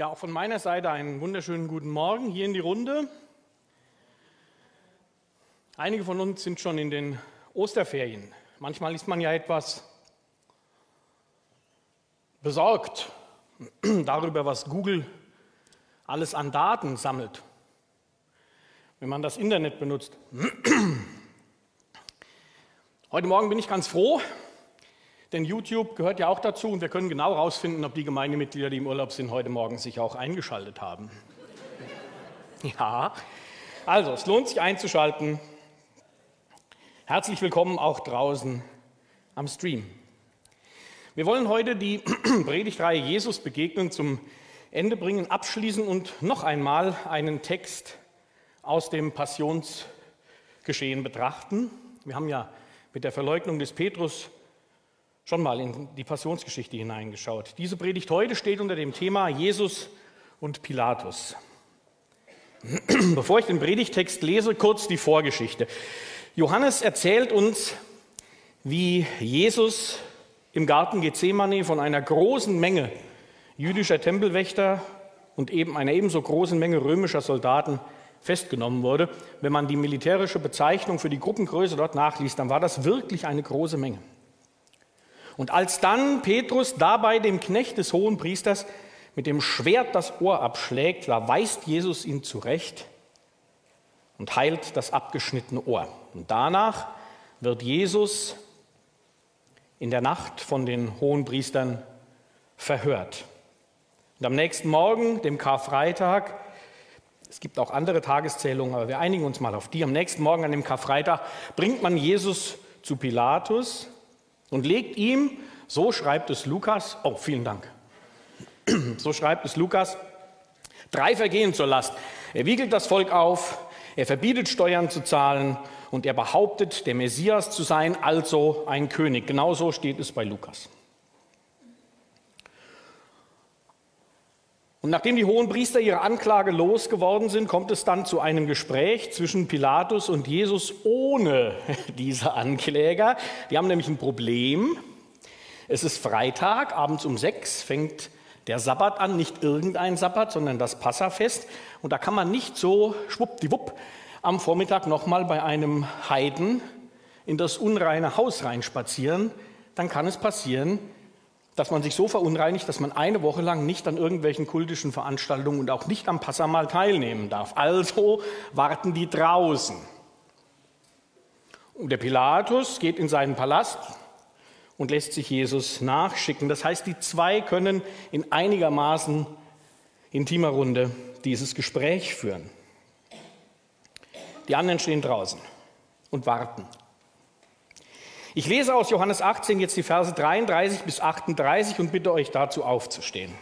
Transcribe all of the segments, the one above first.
Ja, auch von meiner Seite einen wunderschönen guten Morgen hier in die Runde. Einige von uns sind schon in den Osterferien. Manchmal ist man ja etwas besorgt darüber, was Google alles an Daten sammelt, wenn man das Internet benutzt. Heute Morgen bin ich ganz froh, denn YouTube gehört ja auch dazu und wir können genau herausfinden, ob die Gemeindemitglieder, die im Urlaub sind, heute Morgen sich auch eingeschaltet haben. Ja, also es lohnt sich einzuschalten. Herzlich willkommen auch draußen am Stream. Wir wollen heute die Predigtreihe Jesus begegnen zum Ende bringen, abschließen und noch einmal einen Text aus dem Passionsgeschehen betrachten. Wir haben ja mit der Verleugnung des Petrus schon mal in die Passionsgeschichte hineingeschaut. Diese Predigt heute steht unter dem Thema Jesus und Pilatus. Bevor ich den Predigtext lese, kurz die Vorgeschichte. Johannes erzählt uns, wie Jesus im Garten Gethsemane von einer großen Menge jüdischer Tempelwächter und eben einer ebenso großen Menge römischer Soldaten festgenommen wurde. Wenn man die militärische Bezeichnung für die Gruppengröße dort nachliest, dann war das wirklich eine große Menge. Und als dann Petrus dabei dem Knecht des hohen Priesters mit dem Schwert das Ohr abschlägt, da weist Jesus ihn zurecht und heilt das abgeschnittene Ohr. Und danach wird Jesus in der Nacht von den hohen Priestern verhört. Und am nächsten Morgen, dem Karfreitag, es gibt auch andere Tageszählungen, aber wir einigen uns mal auf die. Am nächsten Morgen, an dem Karfreitag, bringt man Jesus zu Pilatus und legt ihm, so schreibt es Lukas, oh, vielen Dank, so schreibt es Lukas, drei Vergehen zur Last. Er wiegelt das Volk auf, er verbietet Steuern zu zahlen und er behauptet, der Messias zu sein, also ein König. Genauso steht es bei Lukas. Und nachdem die hohen Priester ihre Anklage losgeworden sind, kommt es dann zu einem Gespräch zwischen Pilatus und Jesus ohne diese Ankläger. Die haben nämlich ein Problem. Es ist Freitag, abends um sechs fängt der Sabbat an, nicht irgendein Sabbat, sondern das Passafest. Und da kann man nicht so schwuppdiwupp am Vormittag nochmal bei einem Heiden in das unreine Haus reinspazieren. Dann kann es passieren, dass man sich so verunreinigt, dass man eine Woche lang nicht an irgendwelchen kultischen Veranstaltungen und auch nicht am Passamal teilnehmen darf. Also warten die draußen. Und der Pilatus geht in seinen Palast und lässt sich Jesus nachschicken. Das heißt, die zwei können in einigermaßen intimer Runde dieses Gespräch führen. Die anderen stehen draußen und warten. Ich lese aus Johannes 18 jetzt die Verse 33 bis 38 und bitte euch dazu aufzustehen.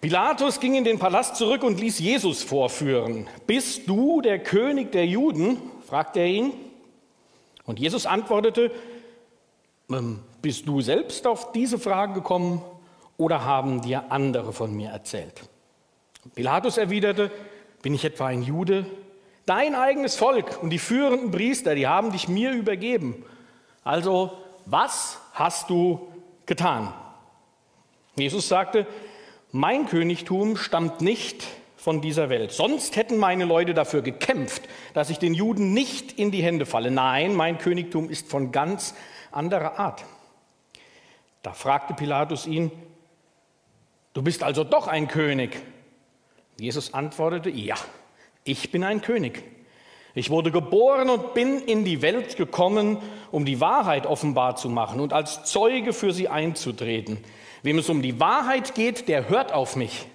Pilatus ging in den Palast zurück und ließ Jesus vorführen. Bist du der König der Juden? fragte er ihn. Und Jesus antwortete, ähm, bist du selbst auf diese Frage gekommen oder haben dir andere von mir erzählt? Pilatus erwiderte, bin ich etwa ein Jude? Dein eigenes Volk und die führenden Priester, die haben dich mir übergeben. Also, was hast du getan? Jesus sagte, mein Königtum stammt nicht von dieser Welt. Sonst hätten meine Leute dafür gekämpft, dass ich den Juden nicht in die Hände falle. Nein, mein Königtum ist von ganz anderer Art. Da fragte Pilatus ihn, du bist also doch ein König. Jesus antwortete, ja, ich bin ein König. Ich wurde geboren und bin in die Welt gekommen, um die Wahrheit offenbar zu machen und als Zeuge für sie einzutreten. Wem es um die Wahrheit geht, der hört auf mich.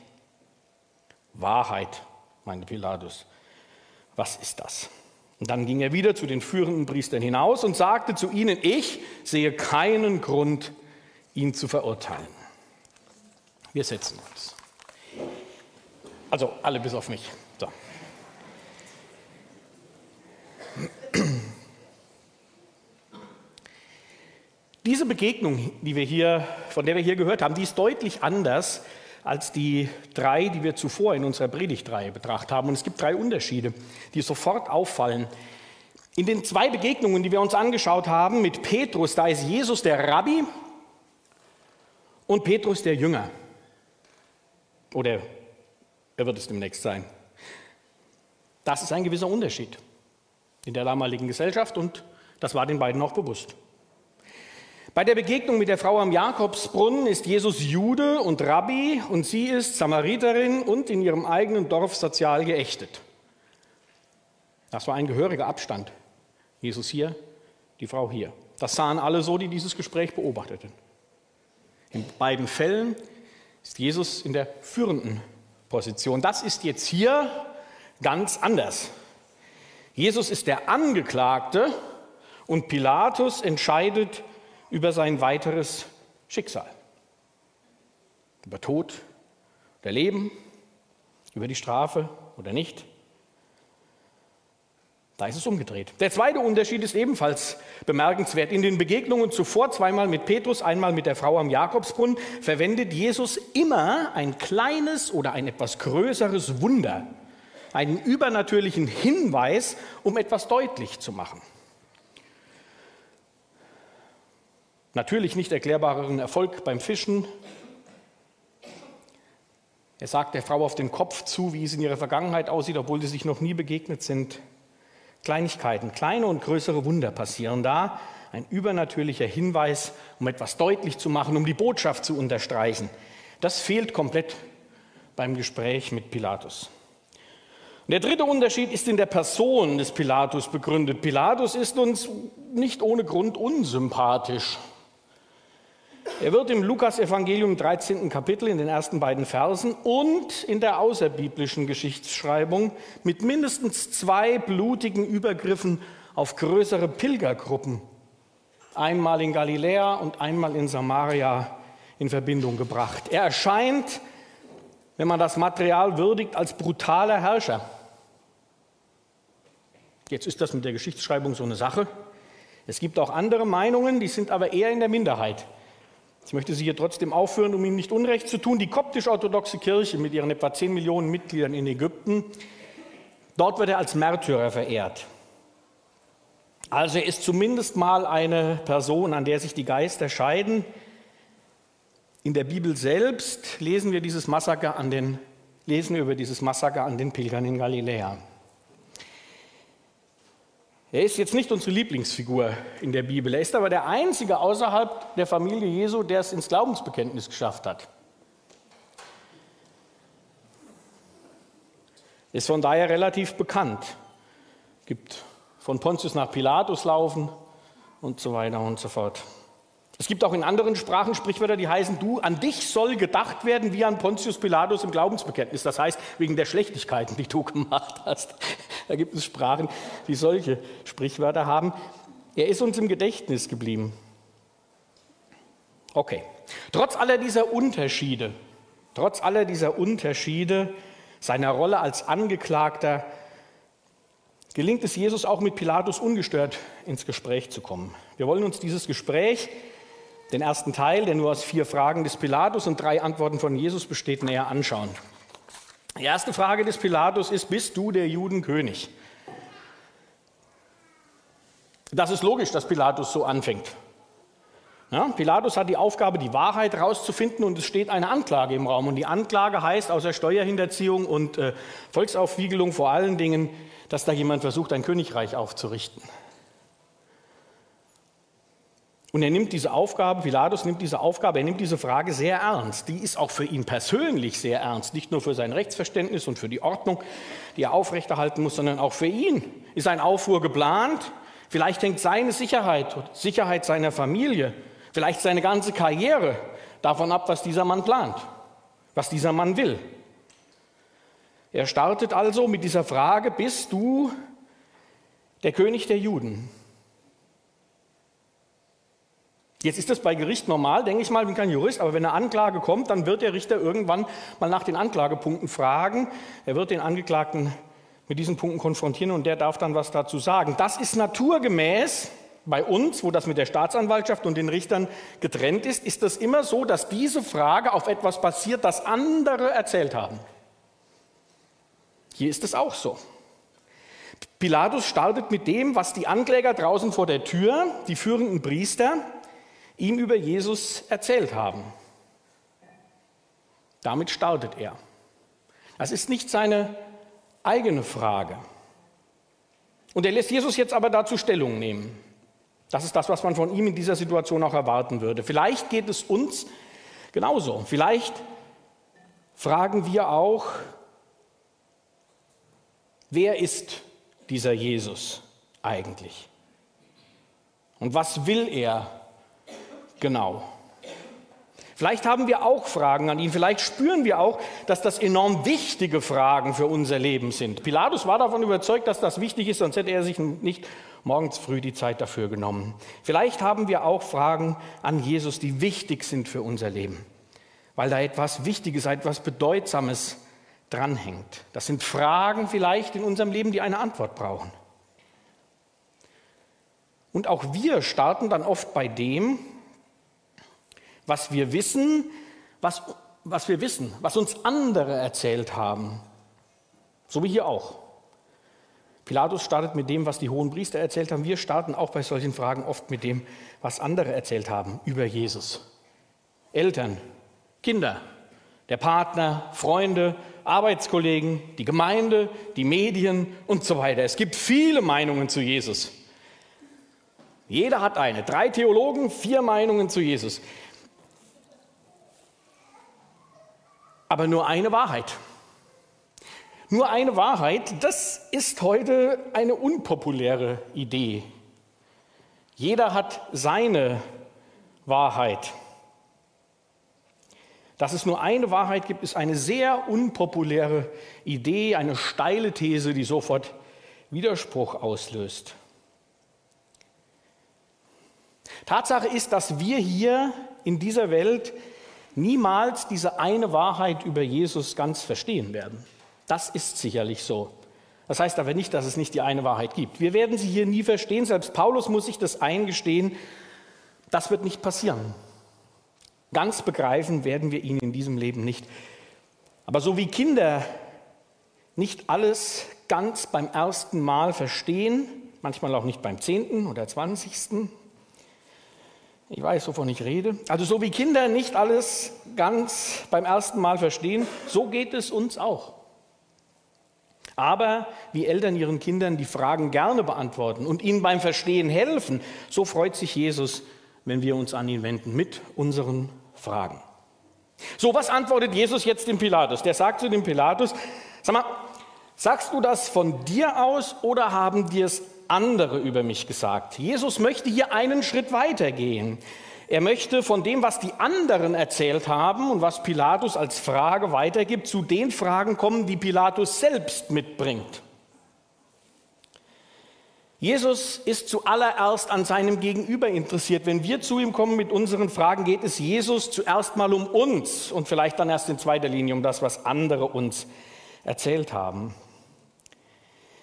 Wahrheit, meinte Pilatus. Was ist das? Und dann ging er wieder zu den führenden Priestern hinaus und sagte zu ihnen, ich sehe keinen Grund, ihn zu verurteilen. Wir setzen uns. Also alle bis auf mich. So. Diese Begegnung, die wir hier, von der wir hier gehört haben, die ist deutlich anders als die drei, die wir zuvor in unserer Predigtreihe betrachtet haben. Und es gibt drei Unterschiede, die sofort auffallen. In den zwei Begegnungen, die wir uns angeschaut haben mit Petrus, da ist Jesus der Rabbi und Petrus der Jünger. Oder er wird es demnächst sein. Das ist ein gewisser Unterschied in der damaligen Gesellschaft und das war den beiden auch bewusst. Bei der Begegnung mit der Frau am Jakobsbrunnen ist Jesus Jude und Rabbi und sie ist Samariterin und in ihrem eigenen Dorf sozial geächtet. Das war ein gehöriger Abstand. Jesus hier, die Frau hier. Das sahen alle so, die dieses Gespräch beobachteten. In beiden Fällen ist Jesus in der führenden Position. Das ist jetzt hier ganz anders. Jesus ist der Angeklagte und Pilatus entscheidet über sein weiteres Schicksal. Über Tod oder Leben, über die Strafe oder nicht. Da ist es umgedreht. Der zweite Unterschied ist ebenfalls bemerkenswert. In den Begegnungen zuvor, zweimal mit Petrus, einmal mit der Frau am Jakobsbrunnen, verwendet Jesus immer ein kleines oder ein etwas größeres Wunder, einen übernatürlichen Hinweis, um etwas deutlich zu machen. Natürlich nicht erklärbaren Erfolg beim Fischen. Er sagt der Frau auf den Kopf zu, wie es in ihrer Vergangenheit aussieht, obwohl sie sich noch nie begegnet sind. Kleinigkeiten, kleine und größere Wunder passieren da. Ein übernatürlicher Hinweis, um etwas deutlich zu machen, um die Botschaft zu unterstreichen. Das fehlt komplett beim Gespräch mit Pilatus. Der dritte Unterschied ist in der Person des Pilatus begründet. Pilatus ist uns nicht ohne Grund unsympathisch. Er wird im Lukas-Evangelium 13. Kapitel in den ersten beiden Versen und in der außerbiblischen Geschichtsschreibung mit mindestens zwei blutigen Übergriffen auf größere Pilgergruppen, einmal in Galiläa und einmal in Samaria, in Verbindung gebracht. Er erscheint, wenn man das Material würdigt, als brutaler Herrscher. Jetzt ist das mit der Geschichtsschreibung so eine Sache. Es gibt auch andere Meinungen, die sind aber eher in der Minderheit. Ich möchte Sie hier trotzdem aufführen, um Ihnen nicht Unrecht zu tun. Die koptisch-orthodoxe Kirche mit ihren etwa 10 Millionen Mitgliedern in Ägypten, dort wird er als Märtyrer verehrt. Also er ist zumindest mal eine Person, an der sich die Geister scheiden. In der Bibel selbst lesen wir dieses Massaker an den, lesen wir über dieses Massaker an den Pilgern in Galiläa. Er ist jetzt nicht unsere Lieblingsfigur in der Bibel. Er ist aber der einzige außerhalb der Familie Jesu, der es ins Glaubensbekenntnis geschafft hat. Ist von daher relativ bekannt. Gibt von Pontius nach Pilatus laufen und so weiter und so fort. Es gibt auch in anderen Sprachen Sprichwörter, die heißen, du, an dich soll gedacht werden wie an Pontius Pilatus im Glaubensbekenntnis. Das heißt, wegen der Schlechtigkeiten, die du gemacht hast. Da gibt es Sprachen, die solche Sprichwörter haben. Er ist uns im Gedächtnis geblieben. Okay. Trotz aller dieser Unterschiede, trotz aller dieser Unterschiede seiner Rolle als Angeklagter, gelingt es Jesus auch mit Pilatus ungestört ins Gespräch zu kommen. Wir wollen uns dieses Gespräch den ersten Teil, der nur aus vier Fragen des Pilatus und drei Antworten von Jesus besteht, näher anschauen. Die erste Frage des Pilatus ist, bist du der Judenkönig? Das ist logisch, dass Pilatus so anfängt. Ja, Pilatus hat die Aufgabe, die Wahrheit herauszufinden und es steht eine Anklage im Raum. Und die Anklage heißt außer Steuerhinterziehung und äh, Volksaufwiegelung vor allen Dingen, dass da jemand versucht, ein Königreich aufzurichten. Und er nimmt diese Aufgabe, Pilatus nimmt diese Aufgabe, er nimmt diese Frage sehr ernst. Die ist auch für ihn persönlich sehr ernst, nicht nur für sein Rechtsverständnis und für die Ordnung, die er aufrechterhalten muss, sondern auch für ihn ist ein Aufruhr geplant. Vielleicht hängt seine Sicherheit, Sicherheit seiner Familie, vielleicht seine ganze Karriere davon ab, was dieser Mann plant, was dieser Mann will. Er startet also mit dieser Frage, bist du der König der Juden? Jetzt ist das bei Gericht normal, denke ich mal, ich bin kein Jurist, aber wenn eine Anklage kommt, dann wird der Richter irgendwann mal nach den Anklagepunkten fragen. Er wird den Angeklagten mit diesen Punkten konfrontieren und der darf dann was dazu sagen. Das ist naturgemäß bei uns, wo das mit der Staatsanwaltschaft und den Richtern getrennt ist, ist das immer so, dass diese Frage auf etwas basiert, das andere erzählt haben. Hier ist es auch so. Pilatus startet mit dem, was die Ankläger draußen vor der Tür, die führenden Priester, ihm über Jesus erzählt haben. Damit startet er. Das ist nicht seine eigene Frage. Und er lässt Jesus jetzt aber dazu Stellung nehmen. Das ist das, was man von ihm in dieser Situation auch erwarten würde. Vielleicht geht es uns genauso. Vielleicht fragen wir auch, wer ist dieser Jesus eigentlich? Und was will er genau? Vielleicht haben wir auch Fragen an ihn, vielleicht spüren wir auch, dass das enorm wichtige Fragen für unser Leben sind. Pilatus war davon überzeugt, dass das wichtig ist, sonst hätte er sich nicht morgens früh die Zeit dafür genommen. Vielleicht haben wir auch Fragen an Jesus, die wichtig sind für unser Leben, weil da etwas Wichtiges, etwas Bedeutsames dranhängt. Das sind Fragen vielleicht in unserem Leben, die eine Antwort brauchen. Und auch wir starten dann oft bei dem, was wir wissen, was, was wir wissen, was uns andere erzählt haben. So wie hier auch. Pilatus startet mit dem, was die hohen Priester erzählt haben. Wir starten auch bei solchen Fragen oft mit dem, was andere erzählt haben über Jesus. Eltern, Kinder, der Partner, Freunde, Arbeitskollegen, die Gemeinde, die Medien und so weiter. Es gibt viele Meinungen zu Jesus. Jeder hat eine. Drei Theologen, vier Meinungen zu Jesus. Aber nur eine Wahrheit. Nur eine Wahrheit, das ist heute eine unpopuläre Idee. Jeder hat seine Wahrheit. Dass es nur eine Wahrheit gibt, ist eine sehr unpopuläre Idee, eine steile These, die sofort Widerspruch auslöst. Tatsache ist, dass wir hier in dieser Welt niemals diese eine Wahrheit über Jesus ganz verstehen werden. Das ist sicherlich so. Das heißt aber nicht, dass es nicht die eine Wahrheit gibt. Wir werden sie hier nie verstehen. Selbst Paulus muss sich das eingestehen. Das wird nicht passieren. Ganz begreifen werden wir ihn in diesem Leben nicht. Aber so wie Kinder nicht alles ganz beim ersten Mal verstehen, manchmal auch nicht beim zehnten oder zwanzigsten, ich weiß, wovon ich rede. Also so wie Kinder nicht alles ganz beim ersten Mal verstehen, so geht es uns auch. Aber wie Eltern ihren Kindern die Fragen gerne beantworten und ihnen beim Verstehen helfen, so freut sich Jesus, wenn wir uns an ihn wenden mit unseren Fragen. So, was antwortet Jesus jetzt dem Pilatus? Der sagt zu dem Pilatus, sag mal, sagst du das von dir aus oder haben dir es andere über mich gesagt. Jesus möchte hier einen Schritt weiter gehen. Er möchte von dem, was die anderen erzählt haben und was Pilatus als Frage weitergibt, zu den Fragen kommen, die Pilatus selbst mitbringt. Jesus ist zuallererst an seinem Gegenüber interessiert. Wenn wir zu ihm kommen mit unseren Fragen, geht es Jesus zuerst mal um uns und vielleicht dann erst in zweiter Linie um das, was andere uns erzählt haben.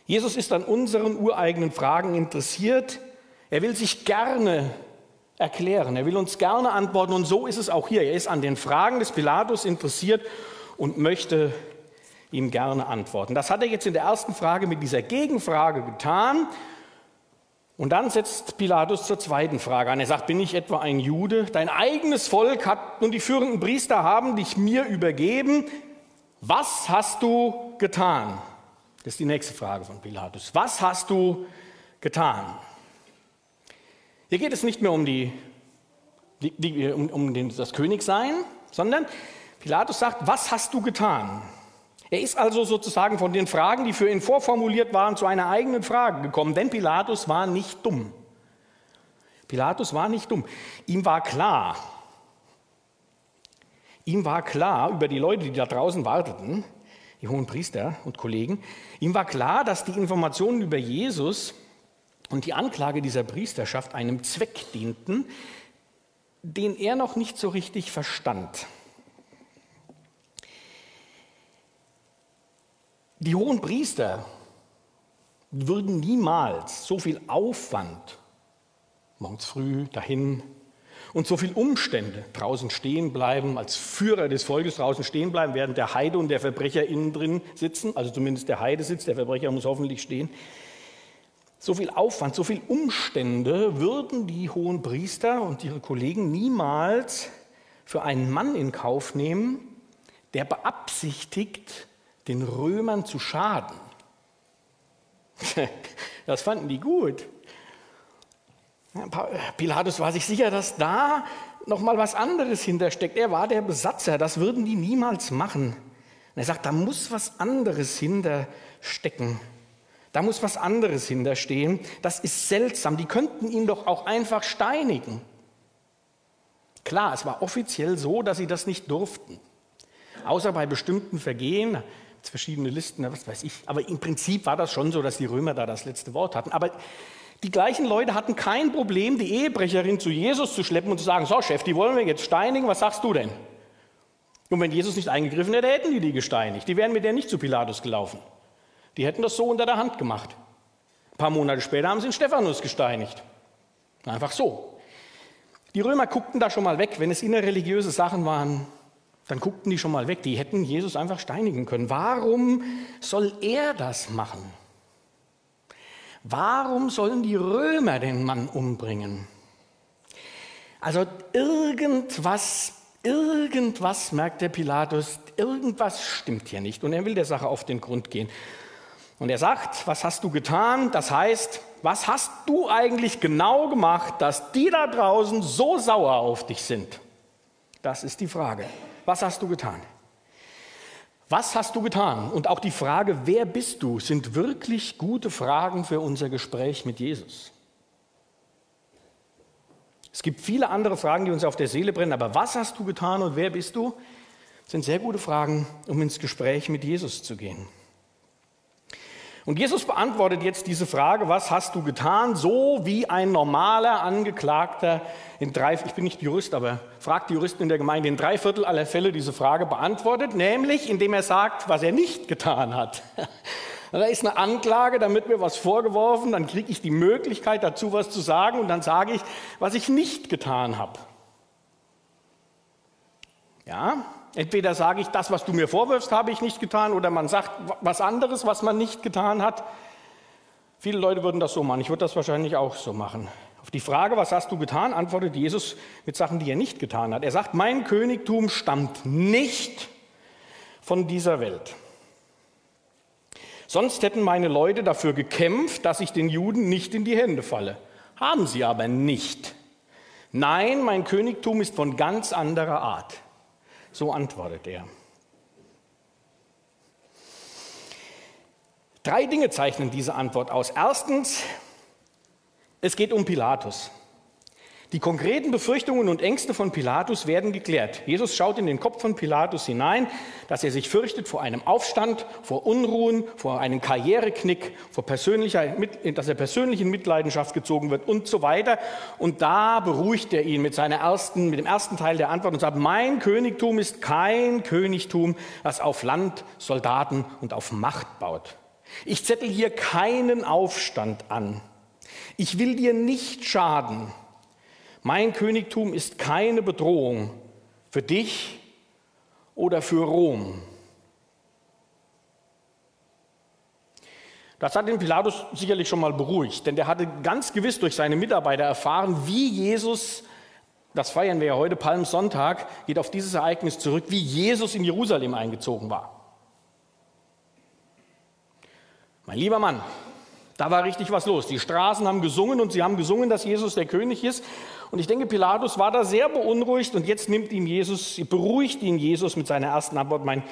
Jesus ist an unseren ureigenen Fragen interessiert. Er will sich gerne erklären. Er will uns gerne antworten. Und so ist es auch hier. Er ist an den Fragen des Pilatus interessiert und möchte ihm gerne antworten. Das hat er jetzt in der ersten Frage mit dieser Gegenfrage getan. Und dann setzt Pilatus zur zweiten Frage an. Er sagt, bin ich etwa ein Jude? Dein eigenes Volk hat und die führenden Priester haben dich mir übergeben. Was hast du getan? Das ist die nächste Frage von Pilatus. Was hast du getan? Hier geht es nicht mehr um, die, die, die, um, um den, das Königsein, sondern Pilatus sagt, was hast du getan? Er ist also sozusagen von den Fragen, die für ihn vorformuliert waren, zu einer eigenen Frage gekommen, denn Pilatus war nicht dumm. Pilatus war nicht dumm. Ihm war klar, ihm war klar über die Leute, die da draußen warteten, die hohen Priester und Kollegen, ihm war klar, dass die Informationen über Jesus und die Anklage dieser Priesterschaft einem Zweck dienten, den er noch nicht so richtig verstand. Die hohen Priester würden niemals so viel Aufwand morgens früh dahin und so viele Umstände draußen stehen bleiben, als Führer des Volkes draußen stehen bleiben, während der Heide und der Verbrecher innen drin sitzen, also zumindest der Heide sitzt, der Verbrecher muss hoffentlich stehen. So viel Aufwand, so viele Umstände würden die hohen Priester und ihre Kollegen niemals für einen Mann in Kauf nehmen, der beabsichtigt, den Römern zu schaden. Das fanden die gut. Pilatus war sich sicher, dass da noch mal was anderes hintersteckt. Er war der Besatzer, das würden die niemals machen. Und er sagt, da muss was anderes hinterstecken. Da muss was anderes hinterstehen. Das ist seltsam. Die könnten ihn doch auch einfach steinigen. Klar, es war offiziell so, dass sie das nicht durften. Außer bei bestimmten Vergehen, verschiedene Listen, was weiß ich. Aber im Prinzip war das schon so, dass die Römer da das letzte Wort hatten. Aber die gleichen Leute hatten kein Problem, die Ehebrecherin zu Jesus zu schleppen und zu sagen, so Chef, die wollen wir jetzt steinigen, was sagst du denn? Und wenn Jesus nicht eingegriffen hätte, hätten die die gesteinigt. Die wären mit der nicht zu Pilatus gelaufen. Die hätten das so unter der Hand gemacht. Ein paar Monate später haben sie den Stephanus gesteinigt. Einfach so. Die Römer guckten da schon mal weg, wenn es innerreligiöse Sachen waren, dann guckten die schon mal weg. Die hätten Jesus einfach steinigen können. Warum soll er das machen? Warum sollen die Römer den Mann umbringen? Also irgendwas, irgendwas merkt der Pilatus, irgendwas stimmt hier nicht und er will der Sache auf den Grund gehen. Und er sagt, was hast du getan? Das heißt, was hast du eigentlich genau gemacht, dass die da draußen so sauer auf dich sind? Das ist die Frage. Was hast du getan? Was hast du getan? Und auch die Frage, wer bist du, sind wirklich gute Fragen für unser Gespräch mit Jesus. Es gibt viele andere Fragen, die uns auf der Seele brennen, aber was hast du getan und wer bist du, sind sehr gute Fragen, um ins Gespräch mit Jesus zu gehen. Und Jesus beantwortet jetzt diese Frage, was hast du getan, so wie ein normaler Angeklagter in drei, ich bin nicht Jurist, aber fragt die Juristen in der Gemeinde in drei Viertel aller Fälle diese Frage beantwortet, nämlich indem er sagt, was er nicht getan hat. Da ist eine Anklage, dann wird mir was vorgeworfen, dann kriege ich die Möglichkeit dazu was zu sagen und dann sage ich, was ich nicht getan habe. Ja, Entweder sage ich, das, was du mir vorwirfst, habe ich nicht getan, oder man sagt was anderes, was man nicht getan hat. Viele Leute würden das so machen. Ich würde das wahrscheinlich auch so machen. Auf die Frage, was hast du getan, antwortet Jesus mit Sachen, die er nicht getan hat. Er sagt, mein Königtum stammt nicht von dieser Welt. Sonst hätten meine Leute dafür gekämpft, dass ich den Juden nicht in die Hände falle. Haben sie aber nicht. Nein, mein Königtum ist von ganz anderer Art. So antwortet er. Drei Dinge zeichnen diese Antwort aus. Erstens, es geht um Pilatus. Die konkreten Befürchtungen und Ängste von Pilatus werden geklärt. Jesus schaut in den Kopf von Pilatus hinein, dass er sich fürchtet vor einem Aufstand, vor Unruhen, vor einem Karriereknick, vor persönlicher, dass er persönlich in Mitleidenschaft gezogen wird und so weiter. Und da beruhigt er ihn mit, seiner ersten, mit dem ersten Teil der Antwort und sagt, mein Königtum ist kein Königtum, das auf Land, Soldaten und auf Macht baut. Ich zettel hier keinen Aufstand an. Ich will dir nicht schaden. Mein Königtum ist keine Bedrohung für dich oder für Rom. Das hat den Pilatus sicherlich schon mal beruhigt, denn der hatte ganz gewiss durch seine Mitarbeiter erfahren, wie Jesus, das feiern wir ja heute, Palmsonntag, geht auf dieses Ereignis zurück, wie Jesus in Jerusalem eingezogen war. Mein lieber Mann, da war richtig was los. Die Straßen haben gesungen und sie haben gesungen, dass Jesus der König ist. Und ich denke, Pilatus war da sehr beunruhigt und jetzt nimmt ihm Jesus, beruhigt ihn Jesus mit seiner ersten Antwort, mein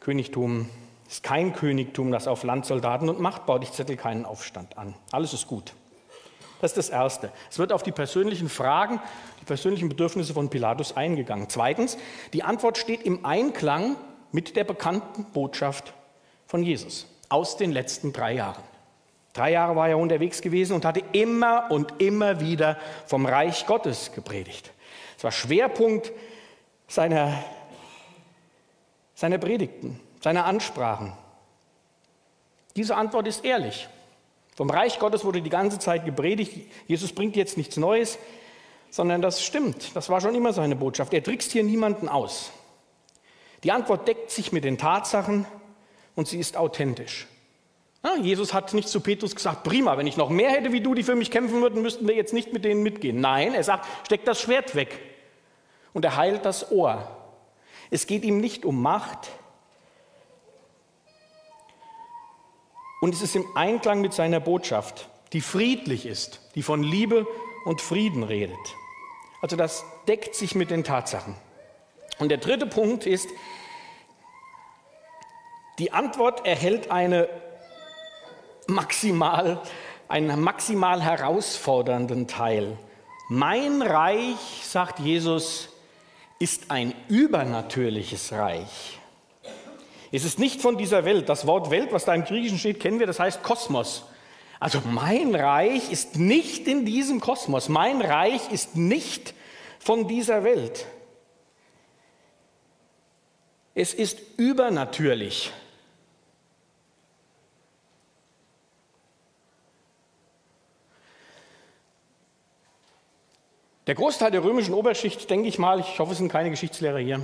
Königtum ist kein Königtum, das auf Landsoldaten und Macht baut. Ich zettel keinen Aufstand an. Alles ist gut. Das ist das Erste. Es wird auf die persönlichen Fragen, die persönlichen Bedürfnisse von Pilatus eingegangen. Zweitens, die Antwort steht im Einklang mit der bekannten Botschaft von Jesus aus den letzten drei Jahren. Drei Jahre war er unterwegs gewesen und hatte immer und immer wieder vom Reich Gottes gepredigt. Es war Schwerpunkt seiner, seiner Predigten, seiner Ansprachen. Diese Antwort ist ehrlich. Vom Reich Gottes wurde die ganze Zeit gepredigt. Jesus bringt jetzt nichts Neues, sondern das stimmt. Das war schon immer seine Botschaft. Er trickst hier niemanden aus. Die Antwort deckt sich mit den Tatsachen und sie ist authentisch. Ja, Jesus hat nicht zu Petrus gesagt, prima, wenn ich noch mehr hätte wie du, die für mich kämpfen würden, müssten wir jetzt nicht mit denen mitgehen. Nein, er sagt, steck das Schwert weg und er heilt das Ohr. Es geht ihm nicht um Macht. Und es ist im Einklang mit seiner Botschaft, die friedlich ist, die von Liebe und Frieden redet. Also das deckt sich mit den Tatsachen. Und der dritte Punkt ist, die Antwort erhält eine maximal, einen maximal herausfordernden Teil. Mein Reich, sagt Jesus, ist ein übernatürliches Reich. Es ist nicht von dieser Welt. Das Wort Welt, was da im Griechischen steht, kennen wir, das heißt Kosmos. Also mein Reich ist nicht in diesem Kosmos. Mein Reich ist nicht von dieser Welt. Es ist übernatürlich. Der Großteil der römischen Oberschicht, denke ich mal, ich hoffe, es sind keine Geschichtslehrer hier,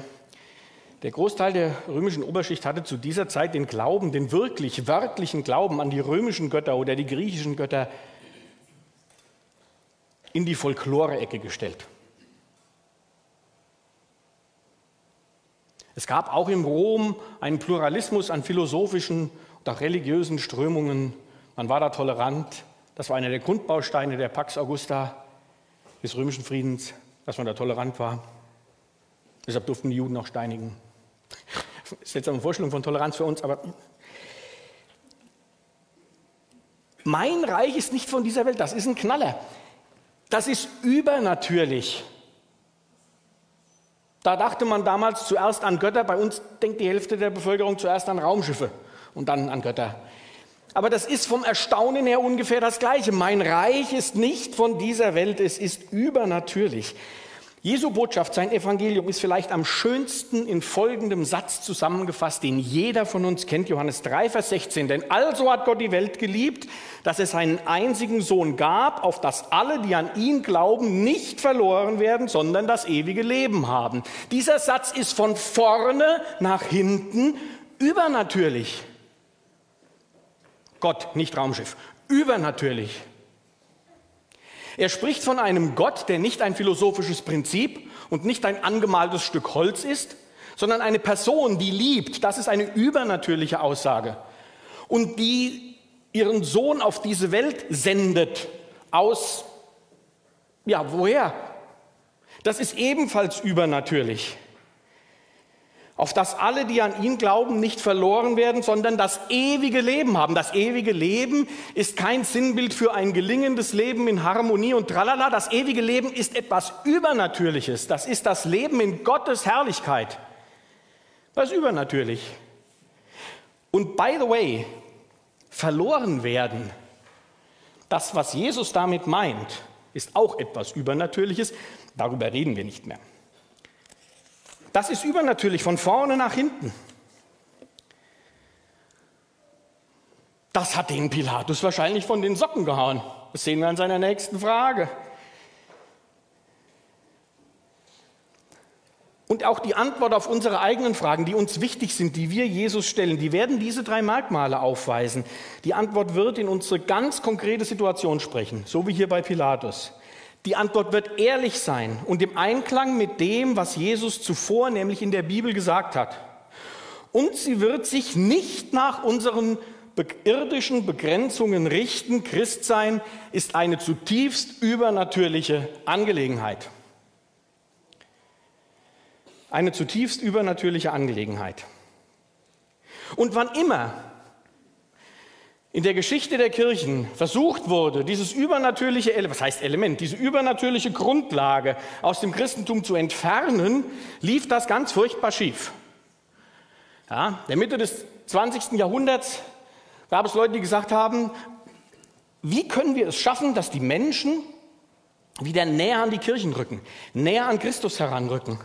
der Großteil der römischen Oberschicht hatte zu dieser Zeit den Glauben, den wirklich wörtlichen Glauben an die römischen Götter oder die griechischen Götter in die Folklore-Ecke gestellt. Es gab auch im Rom einen Pluralismus an philosophischen und auch religiösen Strömungen. Man war da tolerant. Das war einer der Grundbausteine der Pax Augusta des römischen Friedens, dass man da tolerant war. Deshalb durften die Juden auch steinigen. Das ist jetzt eine Vorstellung von Toleranz für uns, aber mein Reich ist nicht von dieser Welt, das ist ein Knaller. Das ist übernatürlich. Da dachte man damals zuerst an Götter, bei uns denkt die Hälfte der Bevölkerung zuerst an Raumschiffe und dann an Götter. Aber das ist vom Erstaunen her ungefähr das Gleiche. Mein Reich ist nicht von dieser Welt, es ist übernatürlich. Jesu Botschaft, sein Evangelium ist vielleicht am schönsten in folgendem Satz zusammengefasst, den jeder von uns kennt, Johannes 3, Vers 16. Denn also hat Gott die Welt geliebt, dass es einen einzigen Sohn gab, auf dass alle, die an ihn glauben, nicht verloren werden, sondern das ewige Leben haben. Dieser Satz ist von vorne nach hinten übernatürlich. Gott, nicht Raumschiff. Übernatürlich. Er spricht von einem Gott, der nicht ein philosophisches Prinzip und nicht ein angemaltes Stück Holz ist, sondern eine Person, die liebt. Das ist eine übernatürliche Aussage. Und die ihren Sohn auf diese Welt sendet. Aus, ja, woher? Das ist ebenfalls übernatürlich auf dass alle, die an ihn glauben, nicht verloren werden, sondern das ewige Leben haben. Das ewige Leben ist kein Sinnbild für ein gelingendes Leben in Harmonie und tralala. Das ewige Leben ist etwas Übernatürliches. Das ist das Leben in Gottes Herrlichkeit. Das ist übernatürlich. Und by the way, verloren werden, das, was Jesus damit meint, ist auch etwas Übernatürliches. Darüber reden wir nicht mehr. Das ist übernatürlich, von vorne nach hinten. Das hat den Pilatus wahrscheinlich von den Socken gehauen. Das sehen wir an seiner nächsten Frage. Und auch die Antwort auf unsere eigenen Fragen, die uns wichtig sind, die wir Jesus stellen, die werden diese drei Merkmale aufweisen. Die Antwort wird in unsere ganz konkrete Situation sprechen, so wie hier bei Pilatus. Die Antwort wird ehrlich sein und im Einklang mit dem, was Jesus zuvor nämlich in der Bibel gesagt hat. Und sie wird sich nicht nach unseren irdischen Begrenzungen richten. Christsein ist eine zutiefst übernatürliche Angelegenheit. Eine zutiefst übernatürliche Angelegenheit. Und wann immer in der Geschichte der Kirchen versucht wurde, dieses übernatürliche, was heißt Element, diese übernatürliche Grundlage aus dem Christentum zu entfernen, lief das ganz furchtbar schief. Ja, in der Mitte des 20. Jahrhunderts gab es Leute, die gesagt haben, wie können wir es schaffen, dass die Menschen wieder näher an die Kirchen rücken, näher an Christus heranrücken?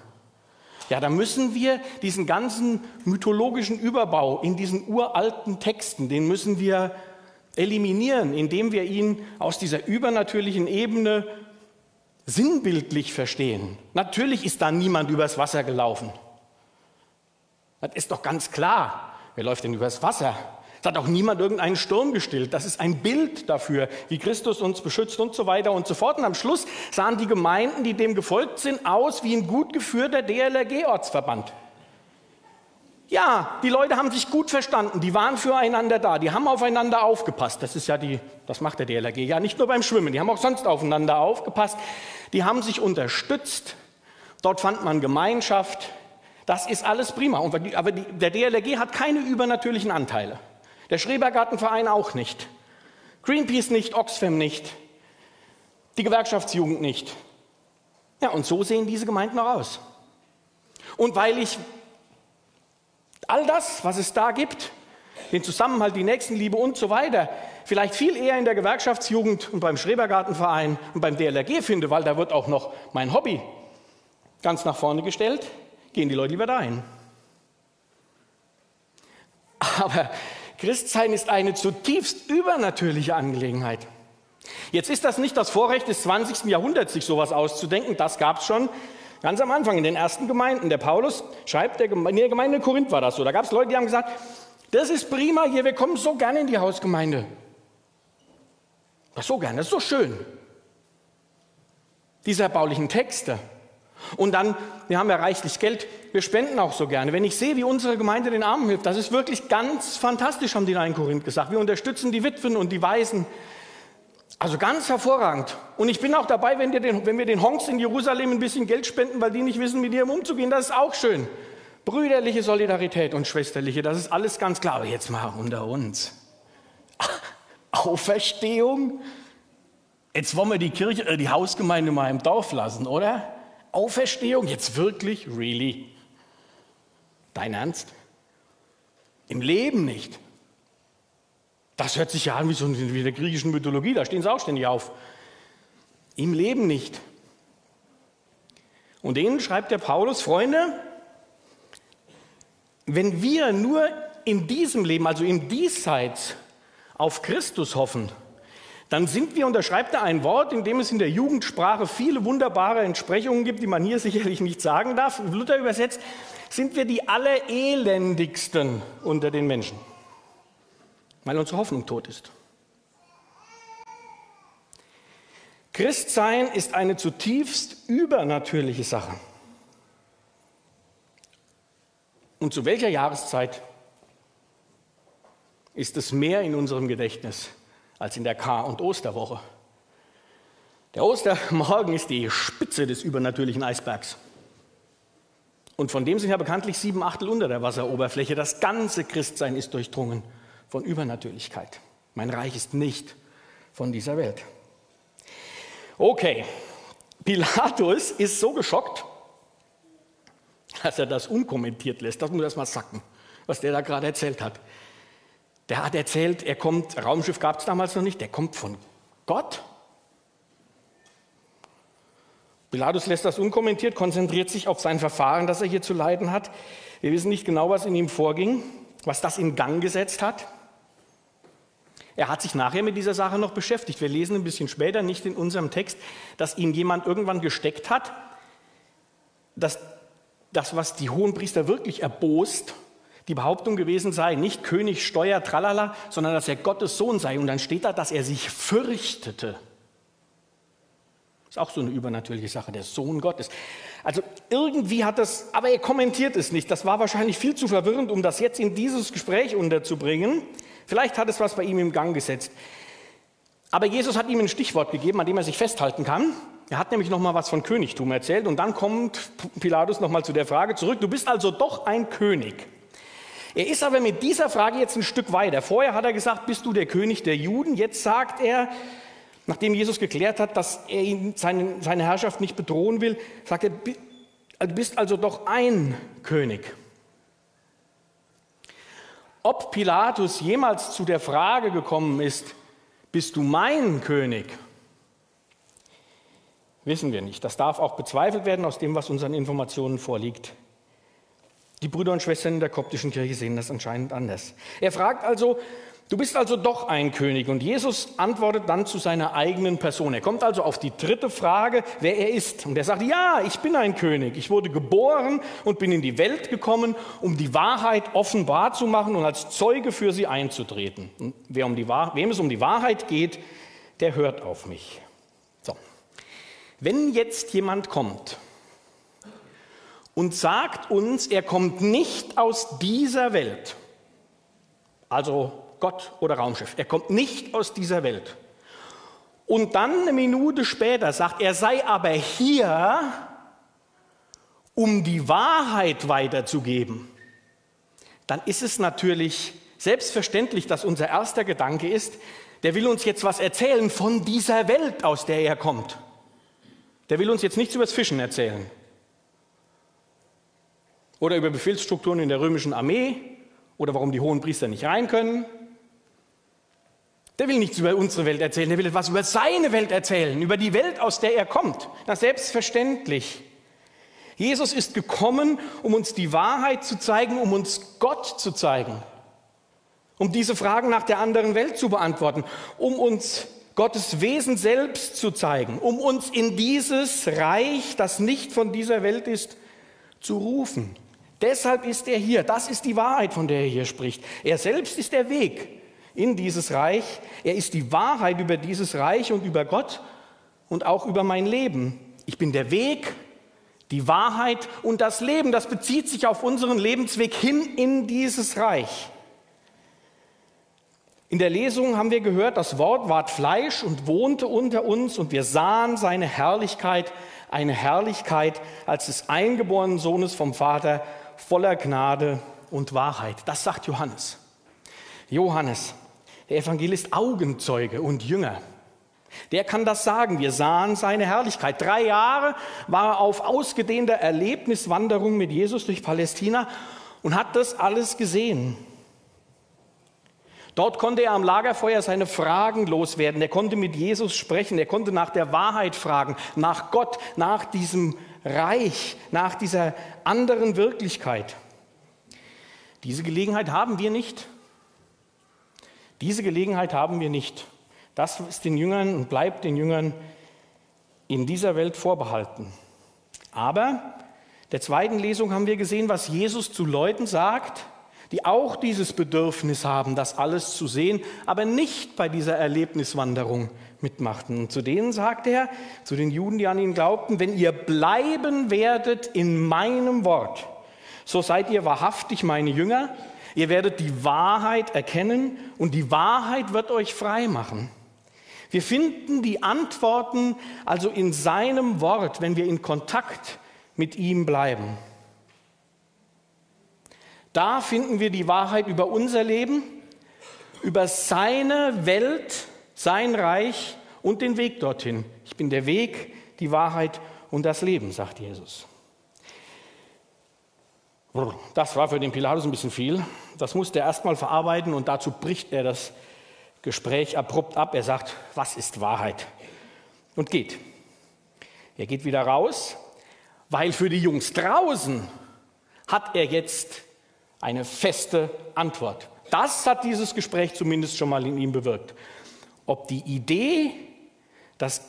Ja, da müssen wir diesen ganzen mythologischen Überbau in diesen uralten Texten, den müssen wir eliminieren, indem wir ihn aus dieser übernatürlichen Ebene sinnbildlich verstehen. Natürlich ist da niemand übers Wasser gelaufen. Das ist doch ganz klar. Wer läuft denn übers Wasser? Es hat auch niemand irgendeinen Sturm gestillt. Das ist ein Bild dafür, wie Christus uns beschützt und so weiter und so fort. Und am Schluss sahen die Gemeinden, die dem gefolgt sind, aus wie ein gut geführter DLRG-Ortsverband. Ja, die Leute haben sich gut verstanden, die waren füreinander da, die haben aufeinander aufgepasst. Das ist ja die, das macht der DLRG ja nicht nur beim Schwimmen, die haben auch sonst aufeinander aufgepasst. Die haben sich unterstützt, dort fand man Gemeinschaft. Das ist alles prima. Aber der DLRG hat keine übernatürlichen Anteile. Der Schrebergartenverein auch nicht. Greenpeace nicht, Oxfam nicht, die Gewerkschaftsjugend nicht. Ja, und so sehen diese Gemeinden auch aus. Und weil ich all das, was es da gibt, den Zusammenhalt, die Nächstenliebe und so weiter, vielleicht viel eher in der Gewerkschaftsjugend und beim Schrebergartenverein und beim DLRG finde, weil da wird auch noch mein Hobby ganz nach vorne gestellt, gehen die Leute lieber dahin. Aber Christsein ist eine zutiefst übernatürliche Angelegenheit. Jetzt ist das nicht das Vorrecht des 20. Jahrhunderts, sich sowas auszudenken, das gab es schon Ganz am Anfang in den ersten Gemeinden. Der Paulus schreibt, der Gemeinde, in der Gemeinde in Korinth war das so. Da gab es Leute, die haben gesagt, das ist prima hier, wir kommen so gerne in die Hausgemeinde. Das so gerne, das ist so schön. Diese erbaulichen Texte. Und dann, wir haben ja reichlich Geld, wir spenden auch so gerne. Wenn ich sehe, wie unsere Gemeinde den Armen hilft, das ist wirklich ganz fantastisch, haben die in Korinth gesagt. Wir unterstützen die Witwen und die Waisen. Also ganz hervorragend. Und ich bin auch dabei, wenn, den, wenn, wir den Honks in Jerusalem ein bisschen Geld spenden, weil die nicht wissen, mit ihrem umzugehen. Das ist auch schön. Brüderliche Solidarität und schwesterliche, das ist alles ganz klar. Aber jetzt mal unter uns. Auferstehung? Jetzt wollen wir die Kirche, äh, die Hausgemeinde mal im Dorf lassen, oder? Auferstehung? Jetzt wirklich? Really? Dein Ernst? Im Leben nicht. Das hört sich ja an wie, so in der griechischen Mythologie, da stehen sie auch ständig auf. Im Leben nicht. Und denen schreibt der Paulus, Freunde, wenn wir nur in diesem Leben, also im Diesseits, auf Christus hoffen, dann sind wir, und da schreibt er ein Wort, in dem es in der Jugendsprache viele wunderbare Entsprechungen gibt, die man hier sicherlich nicht sagen darf. Luther übersetzt, sind wir die allerelendigsten unter den Menschen weil unsere Hoffnung tot ist. Christsein ist eine zutiefst übernatürliche Sache. Und zu welcher Jahreszeit ist es mehr in unserem Gedächtnis als in der Kar- und Osterwoche? Der Ostermorgen ist die Spitze des übernatürlichen Eisbergs. Und von dem sind ja bekanntlich sieben Achtel unter der Wasseroberfläche. Das ganze Christsein ist durchdrungen von Übernatürlichkeit. Mein Reich ist nicht von dieser Welt. Okay, Pilatus ist so geschockt, dass er das unkommentiert lässt. Das muss erst mal sacken, was der da gerade erzählt hat. Der hat erzählt, er kommt, Raumschiff gab es damals noch nicht, der kommt von Gott. Pilatus lässt das unkommentiert, konzentriert sich auf sein Verfahren, das er hier zu leiden hat. Wir wissen nicht genau, was in ihm vorging, was das in Gang gesetzt hat. Er hat sich nachher mit dieser Sache noch beschäftigt. Wir lesen ein bisschen später, nicht in unserem Text, dass ihm jemand irgendwann gesteckt hat, dass das, was die Hohenpriester wirklich erbost, die Behauptung gewesen sei, nicht König, Steuer, tralala, sondern dass er Gottes Sohn sei. Und dann steht da, dass er sich fürchtete. Ist auch so eine übernatürliche Sache, der Sohn Gottes. Also irgendwie hat das, aber er kommentiert es nicht. Das war wahrscheinlich viel zu verwirrend, um das jetzt in dieses Gespräch unterzubringen. Vielleicht hat es was bei ihm im Gang gesetzt. Aber Jesus hat ihm ein Stichwort gegeben, an dem er sich festhalten kann. Er hat nämlich noch mal was von Königtum erzählt und dann kommt Pilatus noch mal zu der Frage zurück: Du bist also doch ein König. Er ist aber mit dieser Frage jetzt ein Stück weiter. Vorher hat er gesagt: Bist du der König der Juden? Jetzt sagt er, nachdem Jesus geklärt hat, dass er ihn, seine, seine Herrschaft nicht bedrohen will, sagt er: Du bist also doch ein König. Ob Pilatus jemals zu der Frage gekommen ist, bist du mein König? Wissen wir nicht. Das darf auch bezweifelt werden aus dem, was unseren Informationen vorliegt. Die Brüder und Schwestern in der koptischen Kirche sehen das anscheinend anders. Er fragt also, Du bist also doch ein König. Und Jesus antwortet dann zu seiner eigenen Person. Er kommt also auf die dritte Frage, wer er ist. Und er sagt, ja, ich bin ein König. Ich wurde geboren und bin in die Welt gekommen, um die Wahrheit offenbar zu machen und als Zeuge für sie einzutreten. Und wer um die wem es um die Wahrheit geht, der hört auf mich. So. Wenn jetzt jemand kommt und sagt uns, er kommt nicht aus dieser Welt. Also Gott oder Raumschiff. Er kommt nicht aus dieser Welt. Und dann eine Minute später sagt, er sei aber hier, um die Wahrheit weiterzugeben. Dann ist es natürlich selbstverständlich, dass unser erster Gedanke ist, der will uns jetzt was erzählen von dieser Welt, aus der er kommt. Der will uns jetzt nichts über das Fischen erzählen. Oder über Befehlsstrukturen in der römischen Armee oder warum die hohen Priester nicht rein können. Der will nichts über unsere Welt erzählen, der will etwas über seine Welt erzählen, über die Welt, aus der er kommt. Das ist selbstverständlich. Jesus ist gekommen, um uns die Wahrheit zu zeigen, um uns Gott zu zeigen um diese Fragen nach der anderen Welt zu beantworten, um uns Gottes Wesen selbst zu zeigen, um uns in dieses Reich, das nicht von dieser Welt ist, zu rufen. Deshalb ist er hier. Das ist die Wahrheit, von der er hier spricht. Er selbst ist der Weg in dieses Reich. Er ist die Wahrheit über dieses Reich und über Gott und auch über mein Leben. Ich bin der Weg, die Wahrheit und das Leben. Das bezieht sich auf unseren Lebensweg hin in dieses Reich. In der Lesung haben wir gehört, das Wort ward Fleisch und wohnte unter uns und wir sahen seine Herrlichkeit, eine Herrlichkeit als des eingeborenen Sohnes vom Vater, voller Gnade und Wahrheit. Das sagt Johannes. Johannes, der Evangelist Augenzeuge und Jünger. Der kann das sagen. Wir sahen seine Herrlichkeit. Drei Jahre war er auf ausgedehnter Erlebniswanderung mit Jesus durch Palästina und hat das alles gesehen. Dort konnte er am Lagerfeuer seine Fragen loswerden. Er konnte mit Jesus sprechen. Er konnte nach der Wahrheit fragen, nach Gott, nach diesem Reich, nach dieser anderen Wirklichkeit. Diese Gelegenheit haben wir nicht. Diese Gelegenheit haben wir nicht. Das ist den Jüngern und bleibt den Jüngern in dieser Welt vorbehalten. Aber der zweiten Lesung haben wir gesehen, was Jesus zu Leuten sagt, die auch dieses Bedürfnis haben, das alles zu sehen, aber nicht bei dieser Erlebniswanderung mitmachten. Und zu denen sagt er, zu den Juden, die an ihn glaubten, wenn ihr bleiben werdet in meinem Wort, so seid ihr wahrhaftig meine Jünger, ihr werdet die Wahrheit erkennen und die Wahrheit wird euch frei machen. Wir finden die Antworten also in seinem Wort, wenn wir in Kontakt mit ihm bleiben. Da finden wir die Wahrheit über unser Leben, über seine Welt, sein Reich und den Weg dorthin. Ich bin der Weg, die Wahrheit und das Leben, sagt Jesus. Das war für den Pilatus ein bisschen viel. Das musste er erstmal verarbeiten und dazu bricht er das Gespräch abrupt ab. Er sagt, was ist Wahrheit? Und geht. Er geht wieder raus, weil für die Jungs draußen hat er jetzt eine feste Antwort. Das hat dieses Gespräch zumindest schon mal in ihm bewirkt. Ob die Idee, dass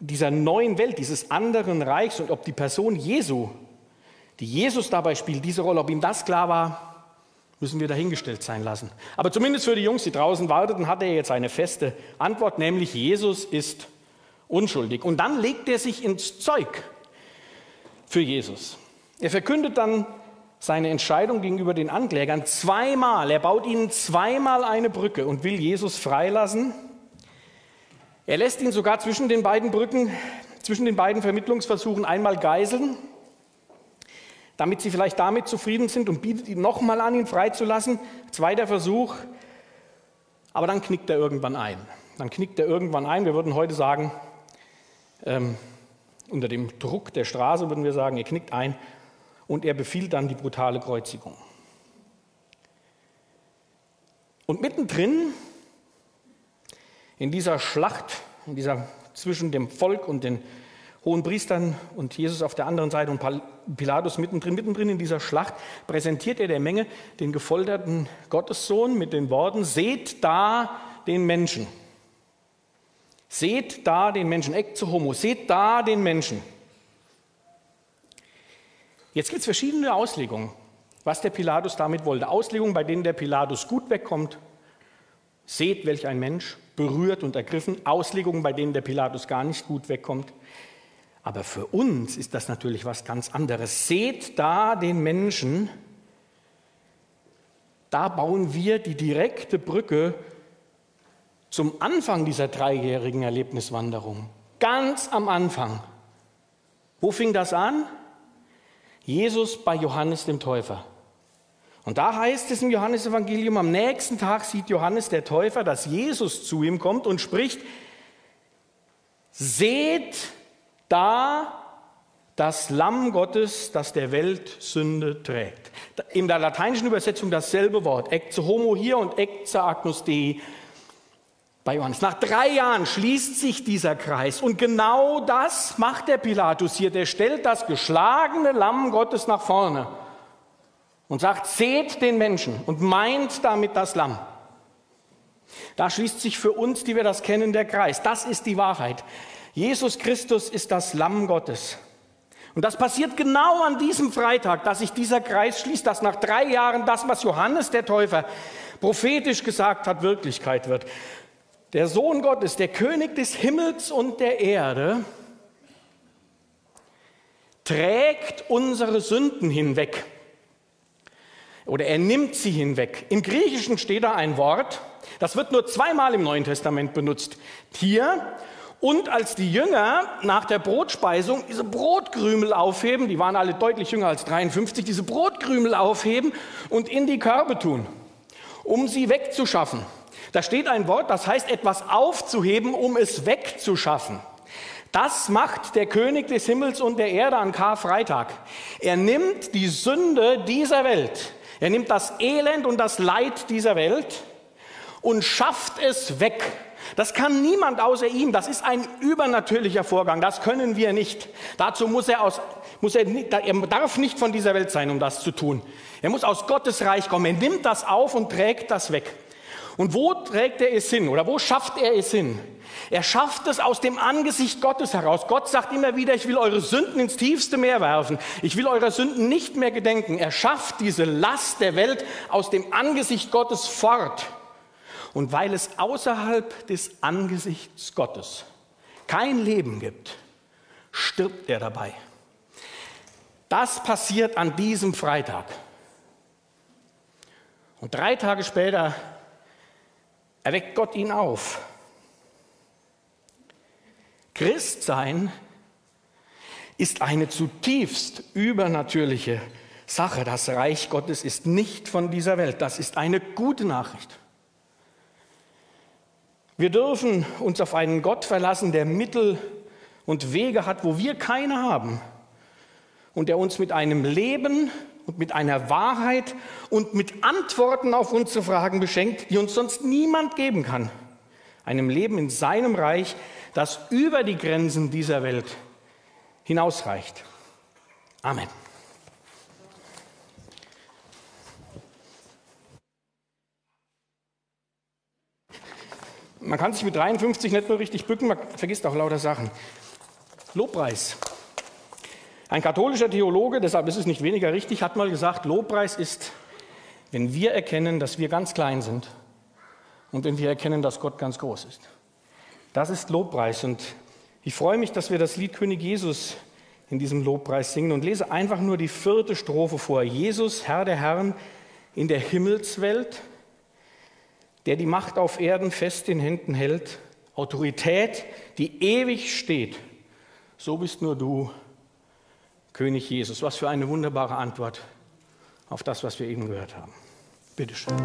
dieser neuen Welt, dieses anderen Reichs und ob die Person Jesu, die Jesus dabei spielt, diese Rolle, ob ihm das klar war, müssen wir dahingestellt sein lassen. Aber zumindest für die Jungs, die draußen warteten, hat er jetzt eine feste Antwort, nämlich Jesus ist unschuldig. Und dann legt er sich ins Zeug für Jesus. Er verkündet dann seine Entscheidung gegenüber den Anklägern zweimal. Er baut ihnen zweimal eine Brücke und will Jesus freilassen. Er lässt ihn sogar zwischen den beiden Brücken, zwischen den beiden Vermittlungsversuchen einmal geiseln, damit sie vielleicht damit zufrieden sind und bietet ihm nochmal an, ihn freizulassen. Zweiter Versuch. Aber dann knickt er irgendwann ein. Dann knickt er irgendwann ein. Wir würden heute sagen, ähm, unter dem Druck der Straße würden wir sagen, er knickt ein und er befiehlt dann die brutale Kreuzigung. Und mittendrin in dieser Schlacht, in dieser zwischen dem Volk und den hohen Priestern und Jesus auf der anderen Seite und Pilatus mittendrin, mittendrin in dieser Schlacht, präsentiert er der Menge den gefolterten Gottessohn mit den Worten, seht da den Menschen. Seht da den Menschen, ecce homo, seht da den Menschen. Jetzt gibt es verschiedene Auslegungen, was der Pilatus damit wollte. Auslegungen, bei denen der Pilatus gut wegkommt. Seht, welch ein Mensch, berührt und ergriffen. Auslegungen, bei denen der Pilatus gar nicht gut wegkommt. Aber für uns ist das natürlich was ganz anderes. Seht da den Menschen, da bauen wir die direkte Brücke zum Anfang dieser dreijährigen Erlebniswanderung. Ganz am Anfang. Wo fing das an? Jesus bei Johannes dem Täufer. Und da heißt es im Johannesevangelium, am nächsten Tag sieht Johannes der Täufer, dass Jesus zu ihm kommt und spricht, seht da das Lamm Gottes, das der Welt Sünde trägt. In der lateinischen Übersetzung dasselbe Wort, ecce homo hier und ecce agnus dei bei Johannes. Nach drei Jahren schließt sich dieser Kreis und genau das macht der Pilatus hier. Der stellt das geschlagene Lamm Gottes nach vorne und sagt, seht den Menschen und meint damit das Lamm. Da schließt sich für uns, die wir das kennen, der Kreis. Das ist die Wahrheit. Jesus Christus ist das Lamm Gottes. Und das passiert genau an diesem Freitag, dass sich dieser Kreis schließt, dass nach drei Jahren das, was Johannes der Täufer prophetisch gesagt hat, Wirklichkeit wird. Der Sohn Gottes, der König des Himmels und der Erde, trägt unsere Sünden hinweg. Oder er nimmt sie hinweg. Im Griechischen steht da ein Wort, das wird nur zweimal im Neuen Testament benutzt. Hier und als die Jünger nach der Brotspeisung diese Brotkrümel aufheben, die waren alle deutlich jünger als 53, diese Brotkrümel aufheben und in die Körbe tun, um sie wegzuschaffen. Da steht ein Wort, das heißt etwas aufzuheben, um es wegzuschaffen. Das macht der König des Himmels und der Erde an Karfreitag. Er nimmt die Sünde dieser Welt, er nimmt das Elend und das Leid dieser Welt und schafft es weg das kann niemand außer ihm. Das ist ein übernatürlicher Vorgang. Das können wir nicht. Dazu muss er aus, muss er, er darf nicht von dieser Welt sein, um das zu tun. Er muss aus Gottes Reich kommen. Er nimmt das auf und trägt das weg. Und wo trägt er es hin? Oder wo schafft er es hin? Er schafft es aus dem Angesicht Gottes heraus. Gott sagt immer wieder, ich will eure Sünden ins tiefste Meer werfen. Ich will eure Sünden nicht mehr gedenken. Er schafft diese Last der Welt aus dem Angesicht Gottes fort. Und weil es außerhalb des Angesichts Gottes kein Leben gibt, stirbt er dabei. Das passiert an diesem Freitag. Und drei Tage später erweckt Gott ihn auf. Christsein ist eine zutiefst übernatürliche Sache. Das Reich Gottes ist nicht von dieser Welt. Das ist eine gute Nachricht. Wir dürfen uns auf einen Gott verlassen, der Mittel und Wege hat, wo wir keine haben. Und der uns mit einem Leben und mit einer Wahrheit und mit Antworten auf unsere Fragen beschenkt, die uns sonst niemand geben kann. Einem Leben in seinem Reich, das über die Grenzen dieser Welt hinausreicht. Amen. Man kann sich mit 53 nicht nur richtig bücken, man vergisst auch lauter Sachen. Lobpreis. Ein katholischer Theologe, deshalb ist es nicht weniger richtig, hat mal gesagt, Lobpreis ist, wenn wir erkennen, dass wir ganz klein sind und wenn wir erkennen, dass Gott ganz groß ist. Das ist Lobpreis und ich freue mich, dass wir das Lied König Jesus in diesem Lobpreis singen und lese einfach nur die vierte Strophe vor. Jesus, Herr der Herren, in der Himmelswelt der die Macht auf Erden fest in Händen hält, Autorität, die ewig steht. So bist nur du, König Jesus. Was für eine wunderbare Antwort auf das, was wir eben gehört haben. Bitteschön.